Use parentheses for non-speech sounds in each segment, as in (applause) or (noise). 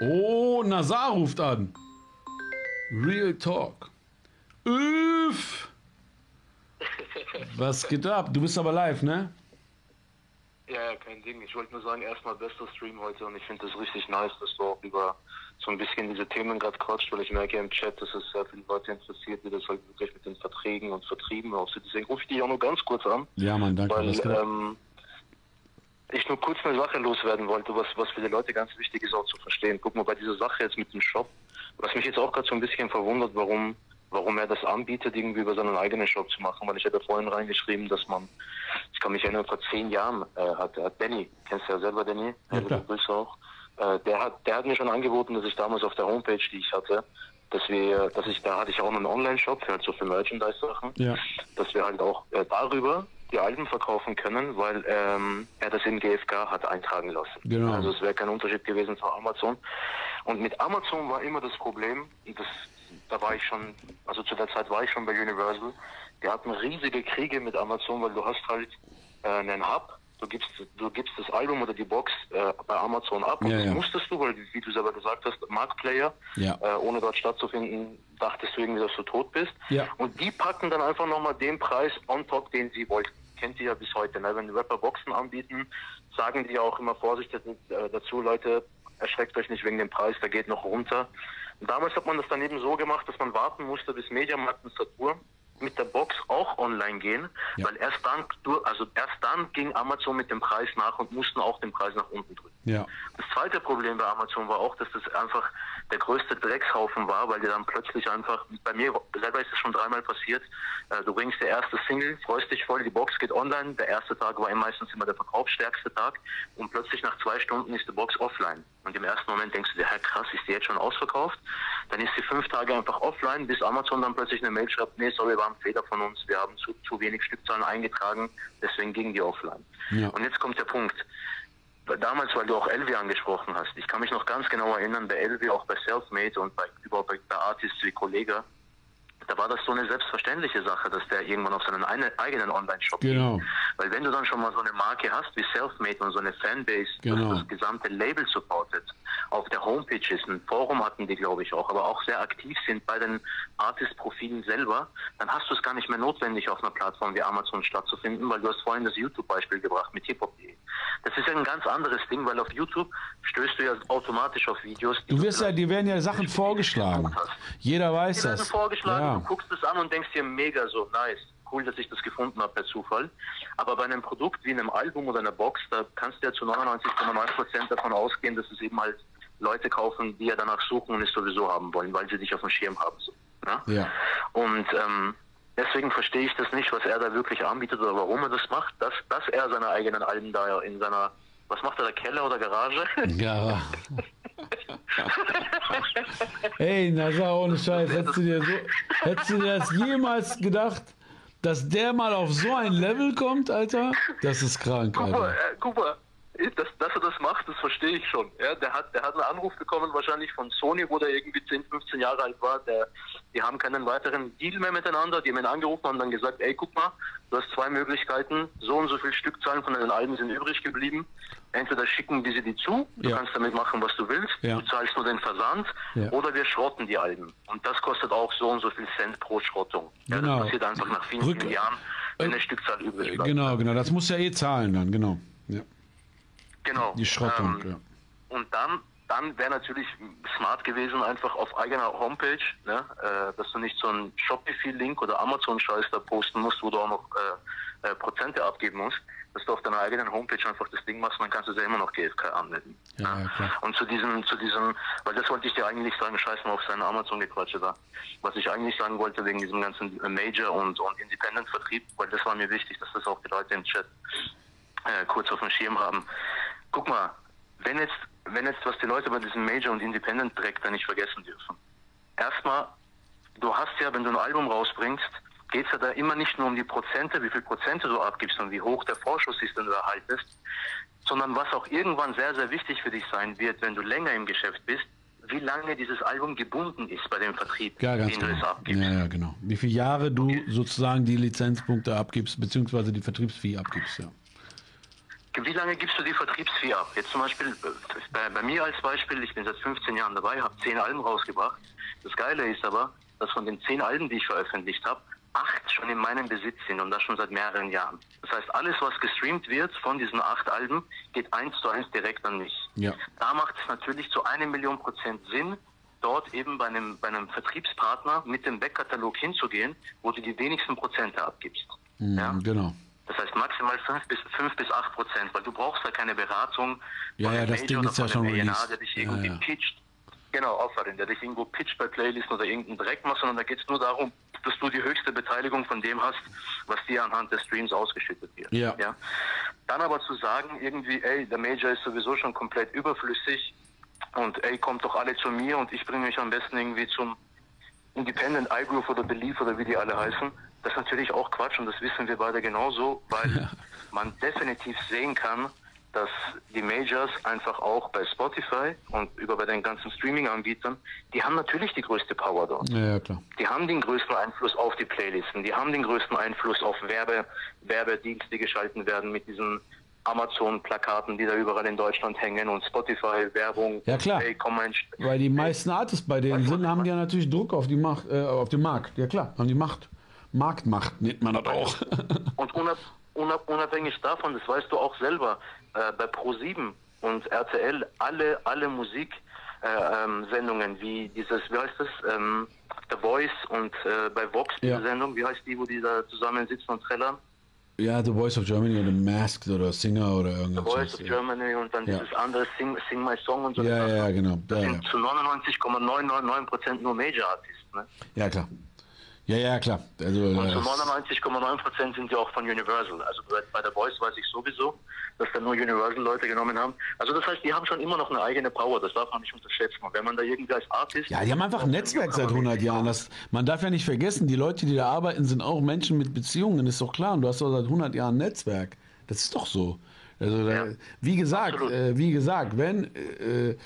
Oh, Nazar ruft an. Real Talk. Üff. (laughs) Was geht ab? Du bist aber live, ne? Ja, ja, kein Ding. Ich wollte nur sagen, erstmal bester Stream heute und ich finde das richtig nice, dass du auch über so ein bisschen diese Themen gerade quatscht, weil ich merke im Chat, dass es sehr viele Leute interessiert, wie das halt wirklich mit den Verträgen und Vertrieben aussieht. Deswegen rufe ich dich auch nur ganz kurz an. Ja, Mann, danke. Weil ähm, ich nur kurz eine Sache loswerden wollte, was, was für die Leute ganz wichtig ist auch zu verstehen. Guck mal, bei dieser Sache jetzt mit dem Shop, was mich jetzt auch gerade so ein bisschen verwundert, warum, warum er das anbietet, irgendwie über seinen eigenen Shop zu machen, weil ich ja vorhin reingeschrieben, dass man, ich kann mich erinnern, vor zehn Jahren äh, hat, hat Danny, kennst du ja selber Danny, Ja, ja, klar. Grüße auch, äh, der hat, der hat mir schon angeboten, dass ich damals auf der Homepage, die ich hatte, dass wir, dass ich, da hatte ich auch einen Online-Shop für halt so für Merchandise-Sachen, Ja. dass wir halt auch äh, darüber die Alben verkaufen können, weil ähm, er das in GFK hat eintragen lassen. Genau. Also es wäre kein Unterschied gewesen zu Amazon. Und mit Amazon war immer das Problem, das, da war ich schon, also zu der Zeit war ich schon bei Universal, die hatten riesige Kriege mit Amazon, weil du hast halt äh, einen Hub, du gibst, du gibst das Album oder die Box äh, bei Amazon ab und Ja, das ja. musstest du, weil wie du selber gesagt hast, Marktplayer, Ja. äh, ohne dort stattzufinden, dachtest du irgendwie, dass du tot bist. Ja. Und die packen dann einfach nochmal den Preis on top, den sie wollten. Kennt ihr ja bis heute. Ne? Wenn Rapper Boxen anbieten, sagen die ja auch immer vorsichtig äh, dazu, Leute, erschreckt euch nicht wegen dem Preis, der geht noch runter. Und damals hat man das dann eben so gemacht, dass man warten musste, bis Mediamarkt und Saturn mit der Box auch online gehen, Ja. weil erst dann, also erst dann ging Amazon mit dem Preis nach und mussten auch den Preis nach unten drücken. Ja. Das zweite Problem bei Amazon war auch, dass das einfach der größte Dreckshaufen war, weil die dann plötzlich einfach, bei mir selber ist es schon dreimal passiert, äh, du bringst der erste Single, freust dich voll, die Box geht online, der erste Tag war meistens immer der verkaufsstärkste Tag und plötzlich nach zwei Stunden ist die Box offline. Und im ersten Moment denkst du dir, hey, krass, ist die jetzt schon ausverkauft? Dann ist sie fünf Tage einfach offline, bis Amazon dann plötzlich eine Mail schreibt, nee, sorry, war ein Fehler von uns, wir haben zu, zu wenig Stückzahlen eingetragen, deswegen ging die offline. Ja. Und jetzt kommt der Punkt damals, weil du auch Elvi angesprochen hast, ich kann mich noch ganz genau erinnern, bei Elvi, auch bei Selfmade und bei, überhaupt bei, bei Artists wie Kollega, da war das so eine selbstverständliche Sache, dass der irgendwann auf seinen eine, eigenen Online-Shop Genau. ging. Weil wenn du dann schon mal so eine Marke hast wie Selfmade und so eine Fanbase, Genau. das das gesamte Label supportet, auf der Homepage ist, ein Forum hatten die, glaube ich, auch, aber auch sehr aktiv sind bei den Artist-Profilen selber, dann hast du es gar nicht mehr notwendig, auf einer Plattform wie Amazon stattzufinden, weil du hast vorhin das YouTube-Beispiel gebracht mit hiphop.de. Das ist ja ein ganz anderes Ding, weil auf YouTube stößt du ja automatisch auf Videos. die Du wirst ja, dir werden ja Sachen vorgeschlagen. Jeder weiß die werden das. vorgeschlagen, Ja. Du guckst es an und denkst dir mega so, nice, cool, dass ich das gefunden habe per Zufall. Aber bei einem Produkt wie einem Album oder einer Box, da kannst du ja zu 99,9% davon ausgehen, dass es eben halt Leute kaufen, die ja danach suchen und es sowieso haben wollen, weil sie dich auf dem Schirm haben. So, ne? Ja. Und ähm, deswegen verstehe ich das nicht, was er da wirklich anbietet oder warum er das macht, dass, dass er seine eigenen Alben da in seiner, was macht er da, Keller oder Garage? Ja. (laughs) (laughs) Ey, Nazar, ohne Scheiß, hättest du, dir so, hättest du dir das jemals gedacht, dass der mal auf so ein Level kommt, Alter? Das ist krank, Guck mal, Alter. äh, guck mal, dass, dass er das macht, das verstehe ich schon. Ja, der hat, der hat einen Anruf bekommen, wahrscheinlich von Sony, wo der irgendwie 10, 15 Jahre alt war. Der, die haben keinen weiteren Deal mehr miteinander. Die haben ihn angerufen und dann gesagt, ey, guck mal, du hast zwei Möglichkeiten. So und so viel Stückzahlen von den Alben sind übrig geblieben. Entweder schicken wir sie dir zu, du Ja. kannst damit machen, was du willst. Ja. Du zahlst nur den Versand. Ja. Oder wir schrotten die Alben. Und das kostet auch so und so viel Cent pro Schrottung. Ja, Genau. Das passiert einfach nach vielen, vielen Jahren, wenn äh, eine Stückzahl übrig bleibt. Genau, genau. Das muss ja eh zahlen dann, genau. Ja. Genau. Die Schrottung, Ähm, ja. Und dann, dann wäre natürlich smart gewesen, einfach auf eigener Homepage, ne, äh, dass du nicht so einen Shopify-Link oder Amazon-Scheiß da posten musst, wo du auch noch äh, äh, Prozente abgeben musst, dass du auf deiner eigenen Homepage einfach das Ding machst, dann kannst du ja immer noch GFK anmelden. Ja, ja, klar. Und zu diesem, zu diesem, weil das wollte ich dir eigentlich sagen, scheiß mal auf seine Amazon-Gequatsche da. Was ich eigentlich sagen wollte wegen diesem ganzen äh, Major- und, und Independent-Vertrieb, weil das war mir wichtig, dass das auch die Leute im Chat äh, kurz auf dem Schirm haben. Guck mal, wenn jetzt, wenn jetzt, was die Leute bei diesem Major- und Independent-Dreck da nicht vergessen dürfen. Erstmal, du hast ja, wenn du ein Album rausbringst, geht es ja da immer nicht nur um die Prozente, wie viel Prozente du abgibst und wie hoch der Vorschuss ist, den du erhaltest, sondern was auch irgendwann sehr, sehr wichtig für dich sein wird, wenn du länger im Geschäft bist, wie lange dieses Album gebunden ist bei dem Vertrieb, Ja, den du es genau. abgibst. Ja, ja, genau. Wie viele Jahre du sozusagen die Lizenzpunkte abgibst, beziehungsweise die Vertriebsfee abgibst, ja. Wie lange gibst du die Vertriebsfee ab? Jetzt zum Beispiel, bei, bei mir als Beispiel, ich bin seit 15 Jahren dabei, habe 10 Alben rausgebracht. Das Geile ist aber, dass von den 10 Alben, die ich veröffentlicht habe, acht schon in meinem Besitz sind und das schon seit mehreren Jahren. Das heißt, alles, was gestreamt wird von diesen acht Alben, geht eins zu eins direkt an mich. Ja. Da macht es natürlich zu einem Million Prozent Sinn, dort eben bei einem, bei einem Vertriebspartner mit dem Backkatalog hinzugehen, wo du die wenigsten Prozente abgibst. Mhm, ja? Genau. Das heißt maximal 5 bis, 5 bis 8 Prozent, weil du brauchst da keine Beratung Ja, ja, das Major Ding ist ja schon A&R, released. der dich Ja, irgendwie ja. pitcht. Genau, aufwarten, der dich irgendwo pitcht bei Playlisten oder irgendeinen Dreck machst, sondern da geht es nur darum, dass du die höchste Beteiligung von dem hast, was dir anhand des Streams ausgeschüttet wird. Ja. Dann aber zu sagen, irgendwie, ey, der Major ist sowieso schon komplett überflüssig und ey, kommt doch alle zu mir und ich bringe euch am besten irgendwie zum Independent iGroove oder Belief oder wie die alle heißen, das ist natürlich auch Quatsch und das wissen wir beide genauso, weil man definitiv sehen kann, dass die Majors einfach auch bei Spotify und über bei den ganzen Streaming-Anbietern, die haben natürlich die größte Power dort. Ja, ja, klar. Die haben den größten Einfluss auf die Playlisten, die haben den größten Einfluss auf Werbe, Werbedienste, die geschalten werden mit diesen Amazon-Plakaten, die da überall in Deutschland hängen und Spotify-Werbung. Ja, klar. Ey, komm in- Weil die meisten Artists bei denen sind, haben die ja natürlich Druck auf die Macht, äh, auf den Markt. Ja klar, haben die Macht. Marktmacht nennt man das auch. (laughs) Und unab, unab, unabhängig davon, das weißt du auch selber, äh, bei Pro7 und RTL alle, alle Musiksendungen äh, ähm, wie dieses, wie heißt das, ähm, The Voice und äh, bei Vox Ja. Sendung, wie heißt die, wo die da zusammen sitzen und trällern? ja, The Voice of Germany oder Masked oder Singer oder The irgendwas. Voice of ja. Germany und dann Ja. dieses andere Sing, Sing My Song und so. Ja, ja, ja, genau. Das sind zu 99,999% nur Major-Artists. Ne? ja, klar. Ja, ja, klar. Also, Und äh, zu das- 99,9% sind ja auch von Universal. Also bei, der Voice weiß ich sowieso, dass da nur Universal-Leute genommen haben. Also das heißt, die haben schon immer noch eine eigene Power. Das darf man nicht unterschätzen. Und wenn man da irgendwie als Artist... Ja, die haben einfach ein Netzwerk seit 100 Jahren. Das, man darf ja nicht vergessen, die Leute, die da arbeiten, sind auch Menschen mit Beziehungen, ist doch klar. Und du hast doch seit 100 Jahren ein Netzwerk. Das ist doch so. Also, da, Ja, wie gesagt, äh, wie gesagt, wenn äh,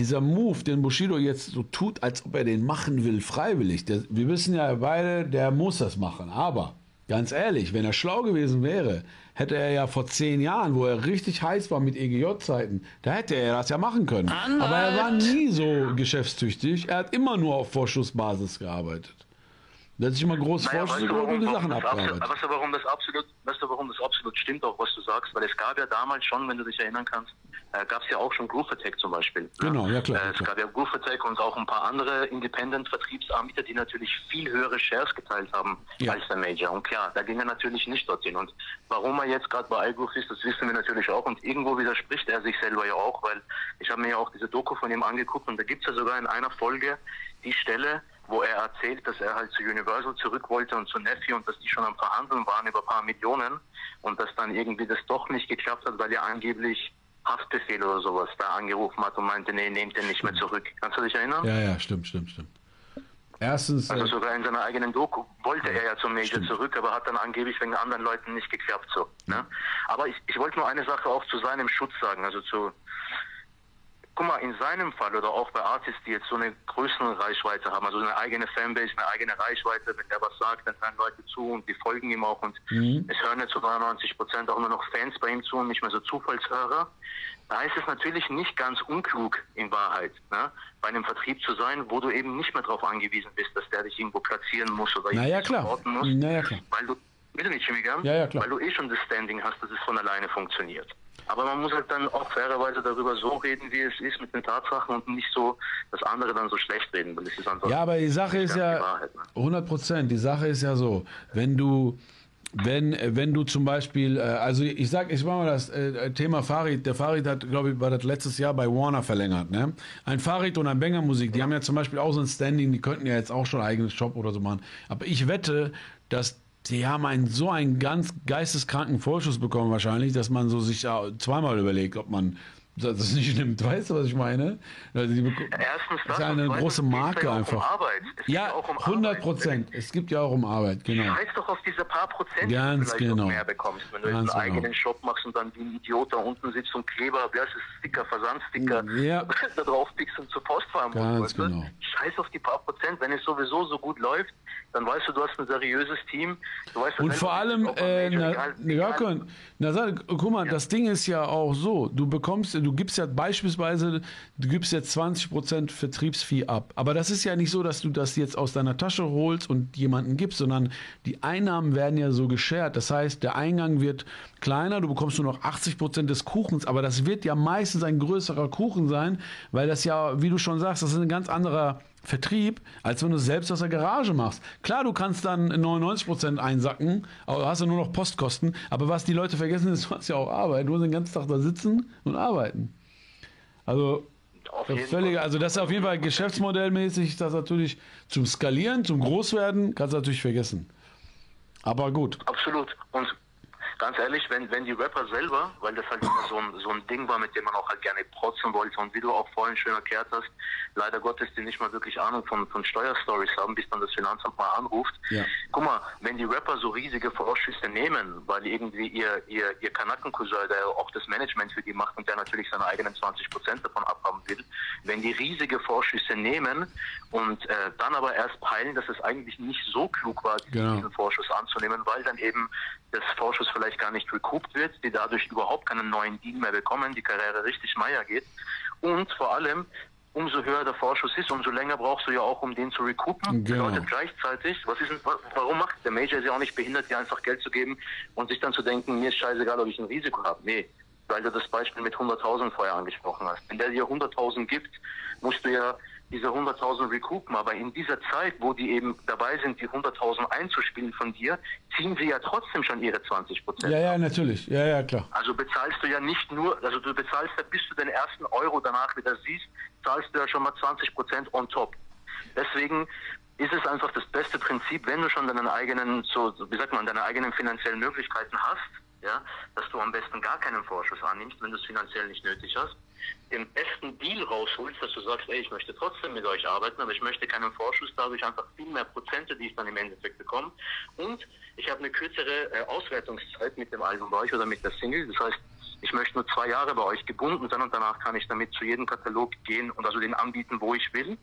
dieser Move, den Bushido jetzt so tut, als ob er den machen will, freiwillig, der, wir wissen ja beide, der muss das machen. Aber ganz ehrlich, wenn er schlau gewesen wäre, hätte er ja vor zehn Jahren, wo er richtig heiß war mit EGJ-Zeiten, da hätte er das ja machen können. Aber er war nie so geschäftstüchtig. Er hat immer nur auf Vorschussbasis gearbeitet. Der hat sich immer groß Naja, Vorschuss weißt du, warum, die Sachen das absolut, abgearbeitet. weißt, du, warum das absolut, weißt du, warum das absolut stimmt, auch was du sagst? Weil es gab ja damals schon, wenn du dich erinnern kannst, äh, gab es ja auch schon Groove Attack zum Beispiel. Genau, ja, klar, Äh, es klar. gab ja Groove Attack und auch ein paar andere Independent-Vertriebsanbieter, die natürlich viel höhere Shares geteilt haben Ja. als der Major. Und klar, da ging er natürlich nicht dorthin. Und warum er jetzt gerade bei iGroove ist, das wissen wir natürlich auch. Und irgendwo widerspricht er sich selber ja auch, weil ich habe mir ja auch diese Doku von ihm angeguckt und da gibt es ja sogar in einer Folge die Stelle, wo er erzählt, dass er halt zu Universal zurück wollte und zu Nephi und dass die schon am Verhandeln waren über ein paar Millionen und dass dann irgendwie das doch nicht geklappt hat, weil er angeblich Haftbefehl oder sowas da angerufen hat und meinte, nee, nehmt den nicht mehr zurück. Kannst du dich erinnern? Ja, ja, stimmt, stimmt, stimmt. Erstens, Also äh, sogar in seiner eigenen Doku wollte er ja zum Major zurück, aber hat dann angeblich wegen anderen Leuten nicht geklappt. So, ne? Aber ich, ich wollte nur eine Sache auch zu seinem Schutz sagen. Also zu, guck mal, in seinem Fall oder auch bei Artists, die jetzt so eine größere Reichweite haben, also eine eigene Fanbase, eine eigene Reichweite, wenn der was sagt, dann hören Leute zu und die folgen ihm auch und es hören jetzt zu 99 Prozent auch nur noch Fans bei ihm zu und nicht mehr so Zufallshörer. Da ist es natürlich nicht ganz unklug in Wahrheit, ne, bei einem Vertrieb zu sein, wo du eben nicht mehr darauf angewiesen bist, dass der dich irgendwo platzieren muss oder Na ja, irgendwie klar. supporten muss, Na ja, klar. weil du, bitte nicht, Chemiker, Ja, ja, klar. weil du eh schon das Standing hast, dass es von alleine funktioniert. Aber man muss halt dann auch fairerweise darüber so reden, wie es ist mit den Tatsachen und nicht so das andere dann so schlecht reden, weil es ist einfach Ja, aber die Sache ist die ja Wahrheit, ne? 100 Prozent. Die Sache ist ja so, wenn du wenn, wenn du zum Beispiel, äh, also ich sag, ich mach mal das äh, Thema Farid. Der Farid hat, glaube ich, war das letztes Jahr bei Warner verlängert. Ne? Ein Farid und ein Banger Musik, die haben ja zum Beispiel auch so ein Standing, die könnten ja jetzt auch schon ein eigenes Shop oder so machen. Aber ich wette, dass die haben einen so einen ganz geisteskranken Vorschuss bekommen wahrscheinlich, dass man so sich ja zweimal überlegt, ob man das nicht nimmt. Weißt du, was ich meine? Also die Erstens das ist eine große Marke ja einfach. Um ja, um 100 Prozent. Es gibt ja auch um Arbeit, genau. Scheiß doch auf diese paar Prozent, Ganz die du genau. mehr bekommst, wenn du Ganz einen genau. eigenen Shop machst und dann wie ein Idiot da unten sitzt und Kleber, das, Sticker, Versandsticker, ja. (laughs) da drauf pickst und zur Post fahren musst. Genau. Scheiß auf die paar Prozent, wenn es sowieso so gut läuft, dann weißt du, du hast ein seriöses Team. Weißt, und vor allem, äh, na, egal, egal. Na, sag, guck mal, ja. das Ding ist ja auch so, du bekommst, du gibst ja beispielsweise, du gibst jetzt 20% Vertriebsfee ab. Aber das ist ja nicht so, dass du das jetzt aus deiner Tasche holst und jemanden gibst, sondern die Einnahmen werden ja so geshared. Das heißt, der Eingang wird kleiner, du bekommst nur noch 80% des Kuchens, aber das wird ja meistens ein größerer Kuchen sein, weil das ja, wie du schon sagst, das ist ein ganz anderer Vertrieb, als wenn du es selbst aus der Garage machst. Klar, du kannst dann 99% einsacken, aber hast du nur noch Postkosten. Aber was die Leute vergessen ist, du hast ja auch Arbeit. Du musst den ganzen Tag da sitzen und arbeiten. Also, völlig, also das ist auf jeden Fall geschäftsmodellmäßig, das natürlich zum Skalieren, zum Großwerden, kannst du natürlich vergessen. Aber gut. Absolut. Und ganz ehrlich, wenn, wenn die Rapper selber, weil das halt immer so ein, so ein Ding war, mit dem man auch halt gerne protzen wollte und wie du auch vorhin schön erklärt hast, leider Gottes die nicht mal wirklich Ahnung von, von Steuerstories haben, bis dann das Finanzamt mal anruft. Ja. Guck mal, wenn die Rapper so riesige Vorschüsse nehmen, weil irgendwie ihr, ihr, ihr Kanackencousin, der auch das Management für die macht und der natürlich seine eigenen 20 Prozent davon abhaben will, wenn die riesige Vorschüsse nehmen und äh, dann aber erst peilen, dass es eigentlich nicht so klug war, genau. diesen Vorschuss anzunehmen, weil dann eben das Vorschuss vielleicht gar nicht recouped wird, die dadurch überhaupt keinen neuen Deal mehr bekommen, die Karriere richtig meier geht. Und vor allem, umso höher der Vorschuss ist, umso länger brauchst du ja auch, um den zu recoupen. Genau. Bedeutet gleichzeitig, was ist, warum macht der Major ist ja auch nicht behindert, dir einfach Geld zu geben und sich dann zu denken, mir ist scheißegal, ob ich ein Risiko habe. Nee, weil du das Beispiel mit 100.000 vorher angesprochen hast. Wenn der dir 100.000 gibt, musst du ja diese 100.000 recoupen, aber in dieser Zeit, wo die eben dabei sind, die 100.000 einzuspielen von dir, ziehen sie ja trotzdem schon ihre 20 Prozent. Ja, ja, natürlich. Ja, ja, klar. Also bezahlst du ja nicht nur, also du bezahlst ja, bis du den ersten Euro danach wieder siehst, zahlst du ja schon mal 20 Prozent on top. Deswegen ist es einfach das beste Prinzip, wenn du schon deinen eigenen, so, wie sagt man, deine eigenen finanziellen Möglichkeiten hast, ja, dass du am besten gar keinen Vorschuss annimmst, wenn du es finanziell nicht nötig hast, den besten Deal rausholst, dass du sagst, ey, ich möchte trotzdem mit euch arbeiten, aber ich möchte keinen Vorschuss, dadurch einfach viel mehr Prozente, die ich dann im Endeffekt bekomme. Und ich habe eine kürzere äh, Auswertungszeit mit dem Album bei euch oder mit der Single. Das heißt, ich möchte nur zwei Jahre bei euch gebunden sein und danach kann ich damit zu jedem Katalog gehen und also den anbieten, wo ich will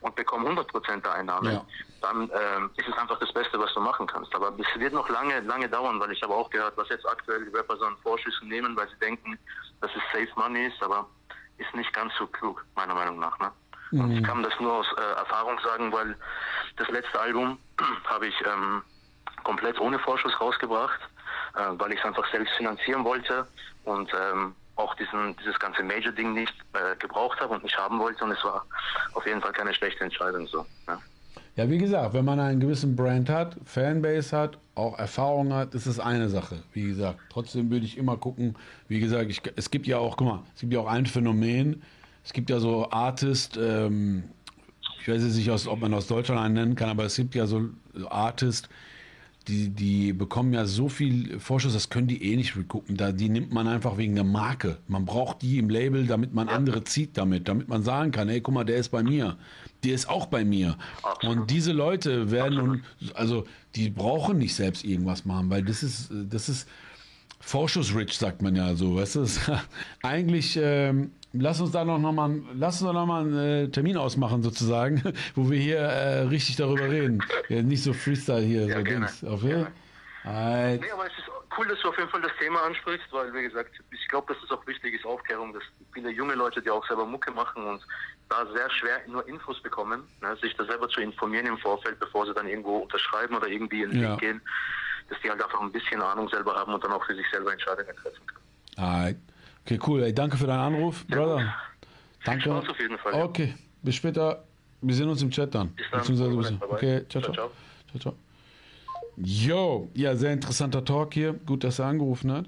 und bekomme 100% der Einnahmen. Ja. Dann ähm, ist es einfach das Beste, was du machen kannst. Aber es wird noch lange, lange dauern, weil ich habe auch gehört, was jetzt aktuell die Rapper so an Vorschüssen nehmen, weil sie denken, dass es Safe Money ist, aber ist nicht ganz so klug, meiner Meinung nach. Ne? Und ich mhm. kann das nur aus äh, Erfahrung sagen, weil das letzte Album (clears throat) habe ich ähm, komplett ohne Vorschuss rausgebracht, weil ich es einfach selbst finanzieren wollte und ähm, auch diesen, dieses ganze Major-Ding nicht äh, gebraucht habe und nicht haben wollte. Und es war auf jeden Fall keine schlechte Entscheidung so. Ja. Ja, wie gesagt, wenn man einen gewissen Brand hat, Fanbase hat, auch Erfahrung hat, ist es eine Sache. Wie gesagt, trotzdem würde ich immer gucken, wie gesagt, ich, es gibt ja auch, guck mal, es gibt ja auch ein Phänomen, es gibt ja so Artist, ähm, ich weiß jetzt nicht, ob man aus Deutschland einen nennen kann, aber es gibt ja so Artist, die, die bekommen ja so viel Vorschuss, das können die eh nicht recoupen. Da, die nimmt man einfach wegen der Marke. Man braucht die im Label, damit man andere zieht damit, damit man sagen kann, hey, guck mal, der ist bei mir. Der ist auch bei mir. Absolut. Und diese Leute werden, und, also die brauchen nicht selbst irgendwas machen, weil das ist, das ist Vorschussrich, sagt man ja so. Weißt du, (laughs) eigentlich ähm, Lass uns da noch, noch mal, lass uns noch mal einen äh, Termin ausmachen sozusagen, (laughs) wo wir hier äh, richtig darüber reden. Ja, nicht so Freestyle hier, ja, so gerne. Dings. Auf jeden Fall. Nee, aber es ist cool, dass du auf jeden Fall das Thema ansprichst, weil, wie gesagt, ich glaube, dass es auch wichtig ist, Aufklärung, dass viele junge Leute, die auch selber Mucke machen und da sehr schwer nur Infos bekommen, ne, sich da selber zu informieren im Vorfeld, bevor sie dann irgendwo unterschreiben oder irgendwie in den ja. Weg gehen, dass die halt einfach ein bisschen Ahnung selber haben und dann auch für sich selber Entscheidungen treffen können. Alright. Okay, cool. Ey, danke für deinen Anruf, ja, Brother. Danke. Spaß auf jeden Fall. Okay, bis später. Wir sehen uns im Chat dann. Bis dann. Beziehungsweise Okay, ciao, ciao. ciao, ciao. ciao. Yo, ja, sehr interessanter Talk hier. Gut, dass er angerufen hat.